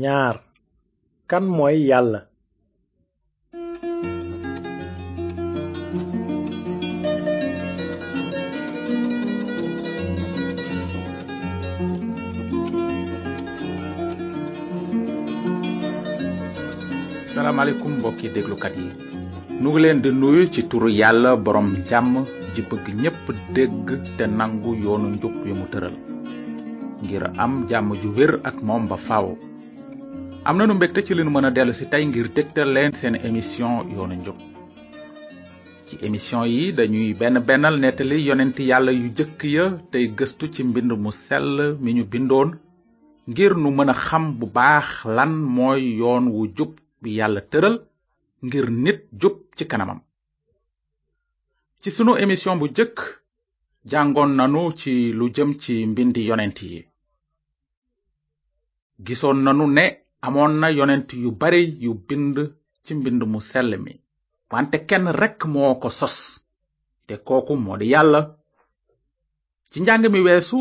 ñaar kan mooy yàlla salaamaaleykum mbokki déglukat yi nu ngi leen di nuyu ci turu yàlla borom jàmm ji bëgg ñépp dégg te nangu yoonu njub yu mu tëral ngir am jàmm ju wér ak moom ba faaw am na nu mbégte ci li nu mën a dellu si tey ngir dégtal leen seen émission yoonu njub ci émission yi dañuy benn bennal nettali yonent yàlla yu jëkk ya tey gëstu ci mbind mu sell mi ñu bindoon ngir nu mën a xam bu baax lan mooy yoon wu jub bi yàlla tëral ngir nit jub ci kanamam ci sunu émission bu jëkk jàngoon nanu ci lu jëm ci mbindi yonent yi gisoon nanu ne amoon na yonent yu bare yu bind ci mbind mu sell mi wante kenn rekk moo ko sos te kooku moo di yàlla ci njàng mi weesu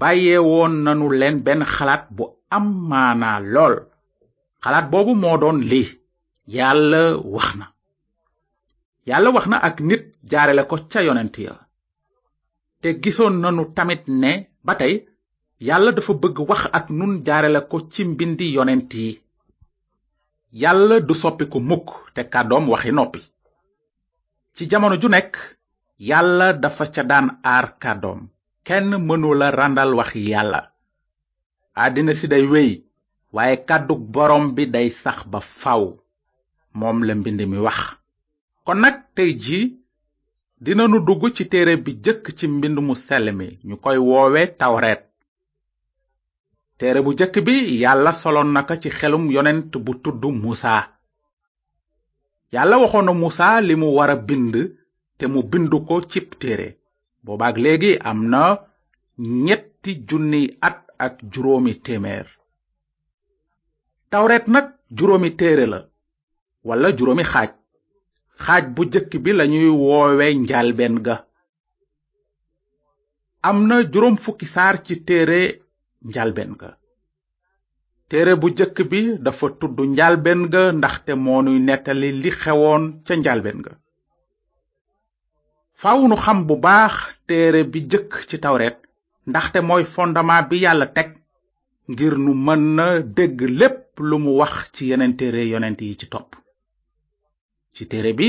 bàyyee woon nanu leen benn xalaat bu am maanaa lool xalaat boobu moo doon lii yàlla wax na yàlla wax na ak nit jaarale ko ca yonent ya te gisoon nanu tamit ne ba tey yàlla dafa bëgg wax ak nun jaarale ko ci mbindi yonent yi yàlla du soppiku mukk te kàddoom waxi noppi ci jamono ju nekk yàlla dafa ca daan aar kàddoom kenn mënula randal wax yàlla àddina si day wéy waaye kàddug borom bi day sax ba faw moom la mbind mi wax kon nag tey ji dinanu dugg ci téere bi jëkk ci mbind mu sell mi ñu koy woowe tawreet téere bu jëkk bi yàlla soloon na ko ci xelum yonent bu tudd muusa yàlla waxoon na musa li mu war a bind te mu bind ko cib téere boobaak léegi am na ñetti junniy at ak juróomi téeméer tawret nag juróomi téere la wala juróomi xaaj xaaj bu jëkk bi lañuy woowe njalbeen ga am na juróom fukki saar ci téere njalbeen ga téere bu jëkk bi dafa tudd njalbeen ga ndaxte moo nuy nettali li xewoon ca njalbeen ga faaw nu xam bu baax téere bi jëkk ci tawret ndaxte mooy fondement bi yàlla teg ngir nu mën na dégg lépp lu mu wax ci yeneen téere yonent yi ci topp ci téere bi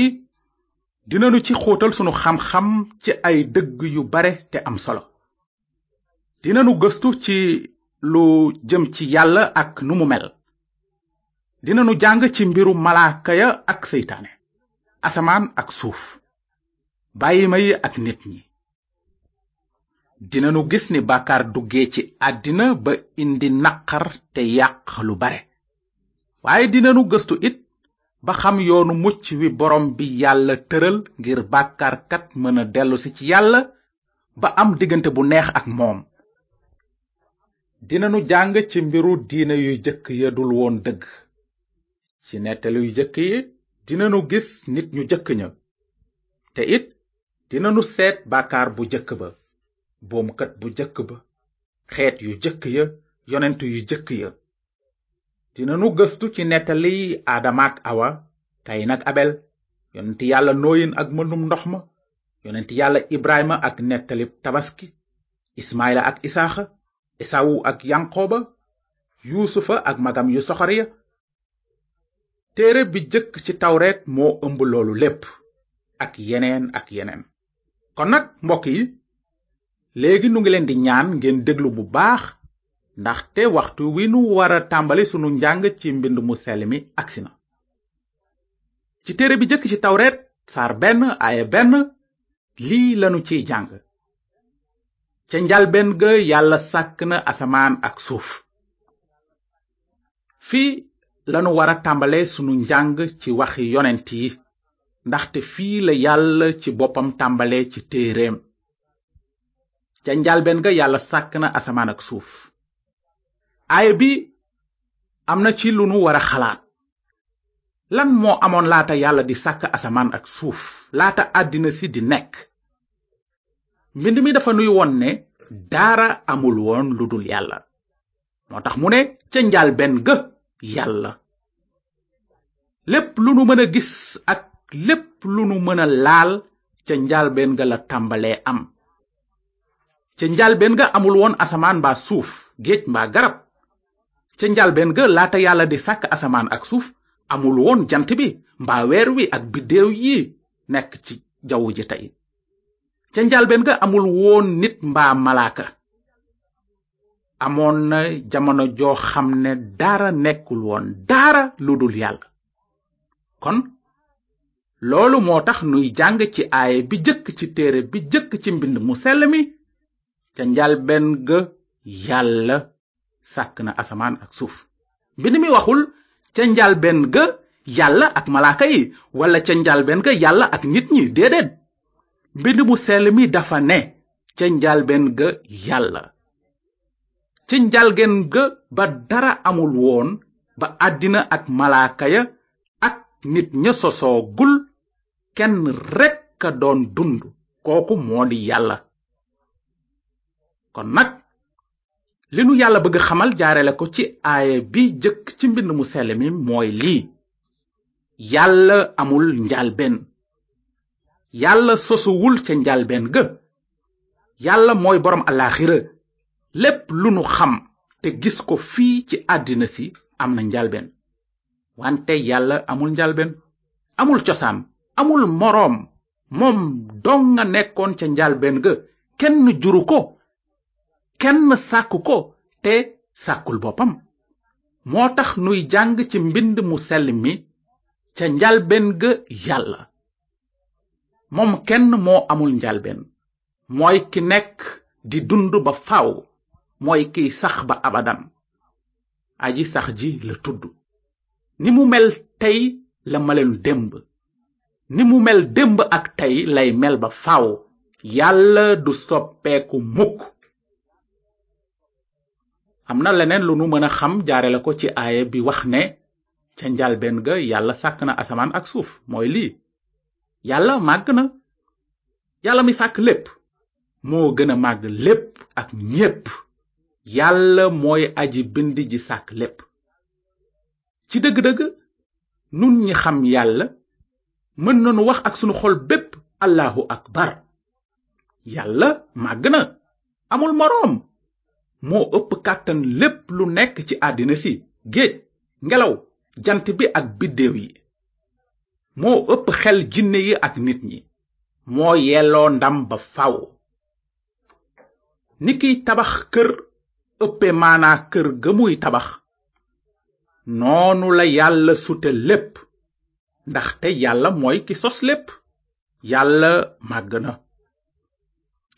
dinanu ci xóotal sunu xam-xam ci ay dëgg yu bare te am solo dinanu gëstu ci lu jëm ci yàlla ak nu mu mel dinanu jàng ci mbiru malaaka ya ak seytaane asamaan ak suuf bàyyima yi ak nit ñi dinanu gis ni bàkkaar duggee ci àddina ba indi naqar te yàq lu bare waaye dinanu gëstu it ba xam yoonu mucc wi borom bi yàlla tëral ngir bàkkaarkat mën a dellusi ci yàlla ba am diggante bu neex ak moom dinanu jàng ci mbiru diine yu jëkk ya dul woon dëgg ci nettali yu jëkk yi dinanu gis nit ñu jëkk ña te it dinanu seet bàkkaar bu jëkk ba boomkat bu jëkk ba xeet yu jëkk ya yonent yu jëkk ya dinanu gëstu ci nettali aadama ak awa kayin ak abel yonent yàlla nooyin ak mënum ndox ma yonent yàlla ibrahima ak nettalib tabaski ismaila ak isaaxa esawu ak yanqooba yuusufa ak magam yu soxor ya téere bi jëkk ci tawreet moo ëmb loolu lépp ak yeneen ak yeneen kon nag mbokk yi léegi nu ngi leen di ñaan ngeen déglu bu baax ndaxte waxtu wi nu war a tàmbali sunu njàng ci mbind mu sell mi agsi na ci téere bi jëkk ci tawreet saar benn aaye benn lii lanu ciy jàng ca njalbeen ga yàlla sàkk na asamaan ak suuf fii lanu war a tàmbalee sunu njàng ci waxi yonent yi ndaxte fii la yàlla ci boppam tàmbalee ci téereem ca njalbeen ga yàlla sàkk na asamaan ak suuf aaya bi am na ci lu nu war a xalaat lan moo amoon laata yàlla di sàkk asamaan ak suuf laata àddina si di nekk mbind mi dafa nuy won ne dara amul woon lu dul yàlla moo tax mu ne ca njaal benn ga yàlla lépp lu nu mën a gis ak lépp lu nu mën a laal ca njaal benn ga la tàmbalee am ca njaal benn ga amul woon asamaan mbaa suuf géej mbaa garab ca njaal benn ga laata yàlla di sàkk asamaan ak suuf amul woon jant bi mbaa weer wi ak biddéew yi nekk ci jaww ji tey ca njalbeen ga amul woon nit mbaa malaaka amoon na jamono joo xam ne dara nekkul woon dara lu dul yàlla kon loolu moo tax nuy jàng ci aaye bi jëkk ci téere bi jëkk ci mbind mu sell mi ca njalben ga yàlla sàkk na asamaan ak suuf mbind mi waxul ca njalben ga yàlla ak malaaka yi wala ca njalben ga yàlla ak nit ñi déedéet mbind mu sell mi dafa ne ca njalbeen ga yàlla ca njalgeen ga ba dara amul woon ba àddina ak malaaka ya ak nit ña sosoogul kenn rekk a doon dund kooku moo di yàlla kon nag li nu yàlla bëgg xamal jaarale ko ci aaya bi jëkk ci mbind mu sell mi mooy lii yàlla amul njalbeen yàlla sosuwul ca njalbeen ga yàlla mooy boroom alaaxira lépp lu nu xam te gis ko fii ci àddina si am na njalbeen wante yàlla amul njalbeen amul cosaan amul moroom moom dong nga nekkoon ca njalbeen ga kenn juru ko kenn sàkk ko te sàkkul boppam moo tax nuy jàng ci mbind mu sell mi ca njalbeen ga yàlla moom kenn moo amul njalbeen mooy ki nekk di dund ba faw mooy kiy sax ba abadan aji sax ji la tudd ni mu mel tey la melul démb ni mu mel démb ak tey lay mel ba faw yàlla du soppeeku mukk am na leneen lu nu mën a xam jaare la ko ci aaya bi wax ne ca njalbeen ga yàlla sàkk na asamaan ak suuf mooy lii yàlla màgg na yàlla mi sàkk lépp moo gën a màgg lépp ak ñépp yàlla mooy aji bind ji sàkk lépp ci dëgg-dëgg nun ñi xam yàlla mën nañu wax ak sunu xol bépp allahu akbar yàlla màgg na amul moroom moo ëpp kàttan lépp lu nekk ci àddina si géej ngelaw jant bi ak biddéew yi moo ëpp xel jinne yi ak nit ñi moo yelloo ndam ba faw ni kiy tabax kër ëppe maanaa kër ga muy tabax noonu la yàlla sute lépp ndaxte yàlla mooy ki sos lépp yàlla màgg na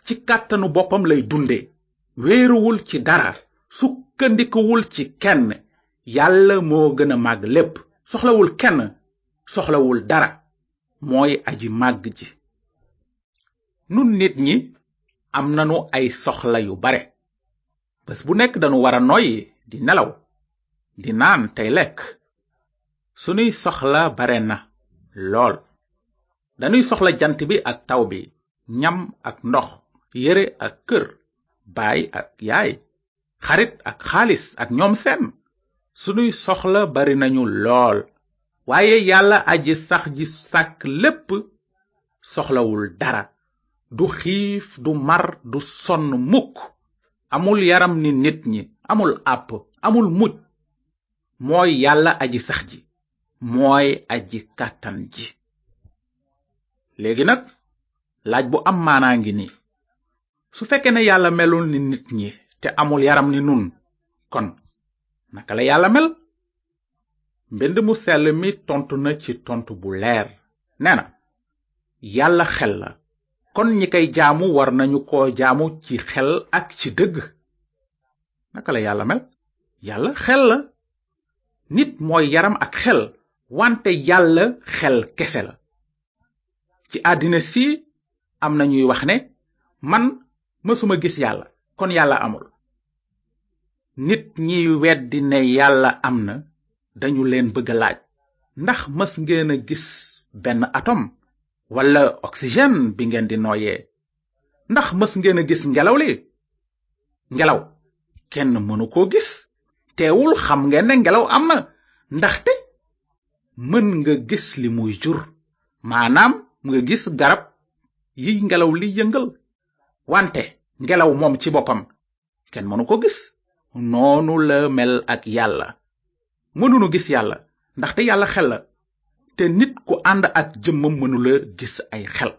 ci kàttanu boppam lay dunde wéeruwul ci dara sukkandikuwul ci kenn yàlla moo gën a màgg lépp soxlawul kenn soxlawul dara mooy aji màgg ji nun nit ñi am nanu ay soxla yu bare bés bu nekk danu wara noyyi di nelaw di naan tey lekk sunuy soxla bare na lool danuy soxla jant bi ak taw bi ñam ak ndox yére ak kër baay ak yaay xarit ak xaalis ak ñoom seen sunuy soxla bari nañu lool waaye yàlla aji sax ji sàkk lépp soxlawul dara du xiif du mar du sonn mukk amul yaram ni nit ñi amul àpp amul muj mooy yàlla aji sax ji mooy aji kàttan ji léegi nag laaj bu am maanaa ngi nii su fekkee ne yàlla melul ni nit ñi te amul yaram ni nun kon naka la yàlla mel mbind mu sell mi tontu na ci tontu bu leer nee na yàlla xel la kon ñi koy jaamu war nañu ko jaamu ci xel ak ci dëgg naka la yàlla mel yàlla xel la nit mooy yaram ak xel wante yàlla xel kese la ci àddina si am na ñuy wax ne man mësuma gis yàlla kon yàlla amul nit ñi weddi ne yàlla am na dañu leen bëgg a laaj ndax mës ngeen a gis benn atom wala oxygène bi ngeen di nooyee ndax mës ngeen a gis ngelaw li ngelaw kenn mënu koo gis teewul xam ngeen ne ngelaw am na ndaxte mën nga gis li muy jur maanaam nga gis garab yi ngelaw li yëngal wante ngelaw moom ci boppam kenn mënu ko gis noonu la mel ak yàlla mënunu gis yàlla ndaxte yàlla xel la te nit ku ànd ak jëmmam mënula gis ay xel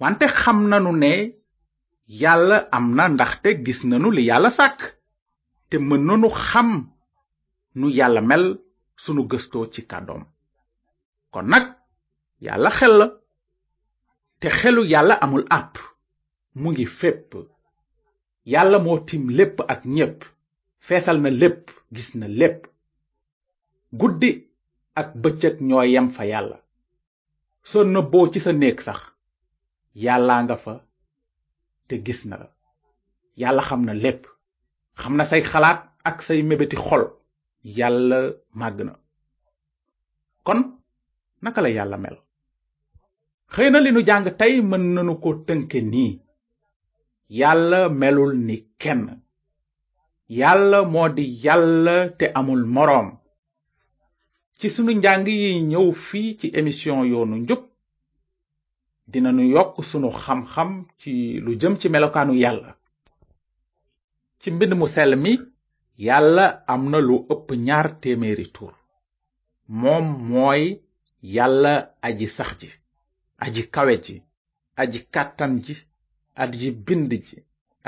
wante xam nanu ne yàlla am na ndaxte gis nanu li yàlla sàkk te mën nanu xam nu yàlla mel sunu gëstoo ci kàddoom kon nag yàlla xel la te xelu yàlla amul àpp mu ngi fépp yàlla moo tim lépp ak ñépp feesal na lépp gis na lépp guddi ak bëccëg ñoo yem fa yàlla soo nëbboo ci sa néeg sax yàllaa nga fa te gis na la yàlla xam na lépp xam na say xalaat ak say mébéti xol yàlla màgg na kon naka la yàlla mel xëy na li nu jàng tey mën nanu ko tënke nii yàlla melul ni kenn yàlla moo di yàlla te amul moroom ci sunu njàng yi ñëw fii ci émission yoonu njub dinañu yokk sunu xam-xam ci lu jëm ci melokaanu yàlla ci mbind mu sell mi yàlla am na lu ëpp ñaar téeméeri tur moom mooy yàlla aji sax ji aji kawe ji aji kàttan ji aji bind ji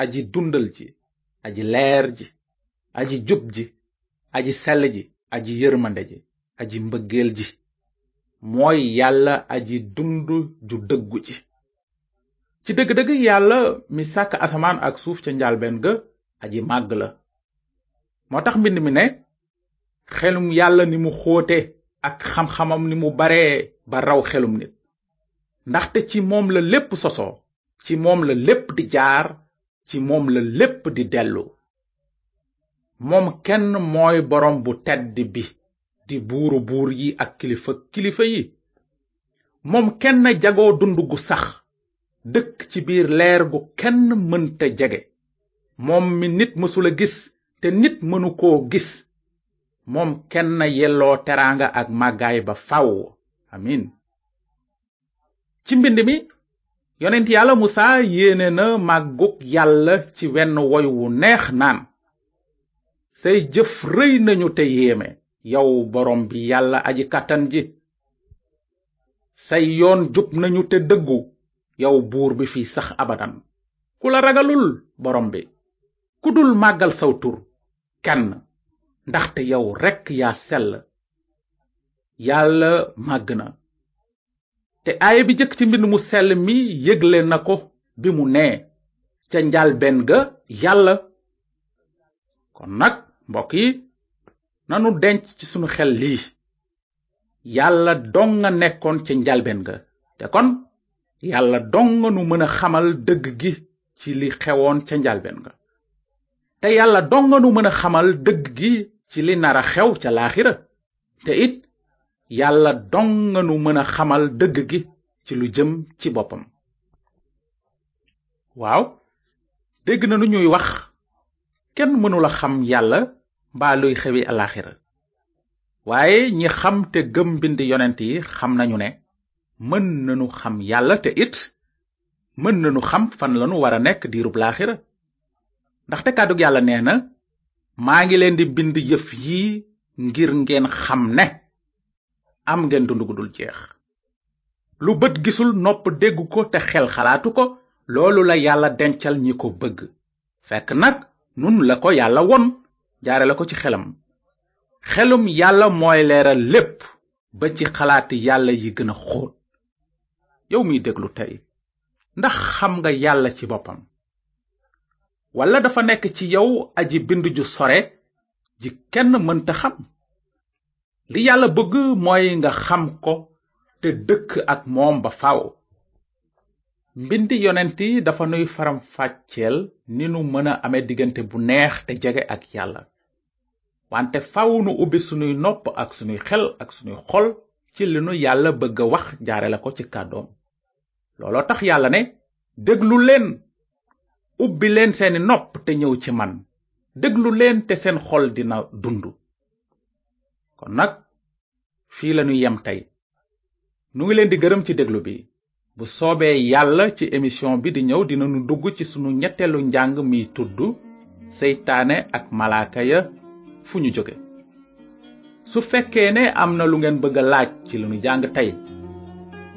aji dundal ji aji leer ji aji jub ji aji sell ji aji yërmande ji aji mbëggeel ji mooy yàlla aji dund ju dëggu ji ci dëgg-dëgg yàlla mi sàkk asamaan ak suuf ca njaalbeen ga aji màgg la moo tax mbind mi ne xelum yàlla ni mu xóote ak xam-xamam ni mu baree ba raw xelum nit ndaxte ci moom la lépp sosoo ci moom la lépp di jaar ci moom la lépp di dellu moom kenn mooy boroom bu tedd bi di buuru buur yi ak kilifa kilifa yi moom kenn jagoo dund gu sax dëkk ci biir leer gu kenn mënta jege moom mi nit mësula gis te nit mënu koo gis moom kenn yelloo teraanga ak màggaay ba faw amin ci mbind mi yonent yàlla musa yéene na màggug yàlla ci wenn woy wu neex naan say jëf rëy nañu te yéeme yow borom bi yàlla aji kàttan ji say yoon jub nañu te dëggu yow buur bi fi sax abadan ku la ragalul borom bi ku dul màggal saw tur kenn ndaxte yow rekk yaa sell yàlla màgg na te aaya bi jëkk ci mbind mu sell mi yëgle na ko bi mu nee ca njalbeen ga yàlla kon nag mbokk yi nanu denc ci sunu xel lii yàlla dong nga nekkoon ca njalbeen ga te kon yàlla dong nga nu mën a xamal dëgg gi ci li xewoon ca njalbeen ga te yàlla dong nga nu mën a xamal dëgg gi ci li nara xew ca laaxira te it yàlla dong nga nu mën a xamal dëgg gi ci lu jëm ci boppam waaw dégg na nu ñuy wax kenn mënula xam yàlla mbaa luy xewi alaxira waaye ñi xam te gëm mbind yonent yi xam nañu ne mën nañu xam yàlla te it mën nañu xam fan lanu war a nekk diirub laaxira ndaxte kàddug yàlla nee na maa ngi leen di bind yëf yi ngir ngeen xam ne am ngeen dund gu dul jeex lu bët gisul nopp dégg ko te xel xalaatu ko loolu la yàlla dencal ñi ko bëgg fekk nag nun la ko yàlla won jaare la ko ci xelam xelum yàlla mooy leeral lépp ba ci xalaati yàlla yi gën a xóot yow miy déglu tey ndax xam nga yàlla ci boppam walla dafa nekk ci yow aji bind ju sore ji kenn mënta xam li yàlla bëgg mooy nga xam ko te dëkk ak moom ba faaw mbindi yonent yi dafa nuy faram fàcceel ni nu mën a amee diggante bu neex te jege ak yàlla wante faw nu ubbi sunuy nopp ak sunuy xel ak sunuy xol ci li nu yàlla bëgg a wax jaare la ko ci kàddoom looloo tax yàlla ne déglu leen ubbi leen seeni nopp te ñëw ci man déglu leen te seen xol dina dund kon nag fii lañu yem tey nu ngi leen di gërëm ci déglu bi bu soobee yàlla ci émission bi di ñëw dinañu dugg ci sunu ñetteelu njàng mi tudd seytaane ak malaaka ya fu ñu jóge su fekkee ne am na lu ngeen bëgg a laaj ci lu ñu jàng tey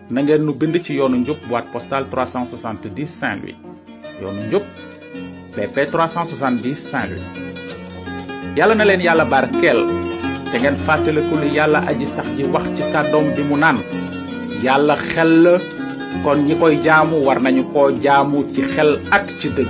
na ngeen nu bind ci yoonu njub boîte postale 370 Saint-Louis yoonu njub PP 370 Saint-Louis yàlla na leen yàlla barkeel te ngeen fàttaliku lu yàlla aji sax ji wax ci kàddoom bi mu naan yàlla xel la kon ñi koy jaamu war nañu koo jaamu ci xel ak ci dëgg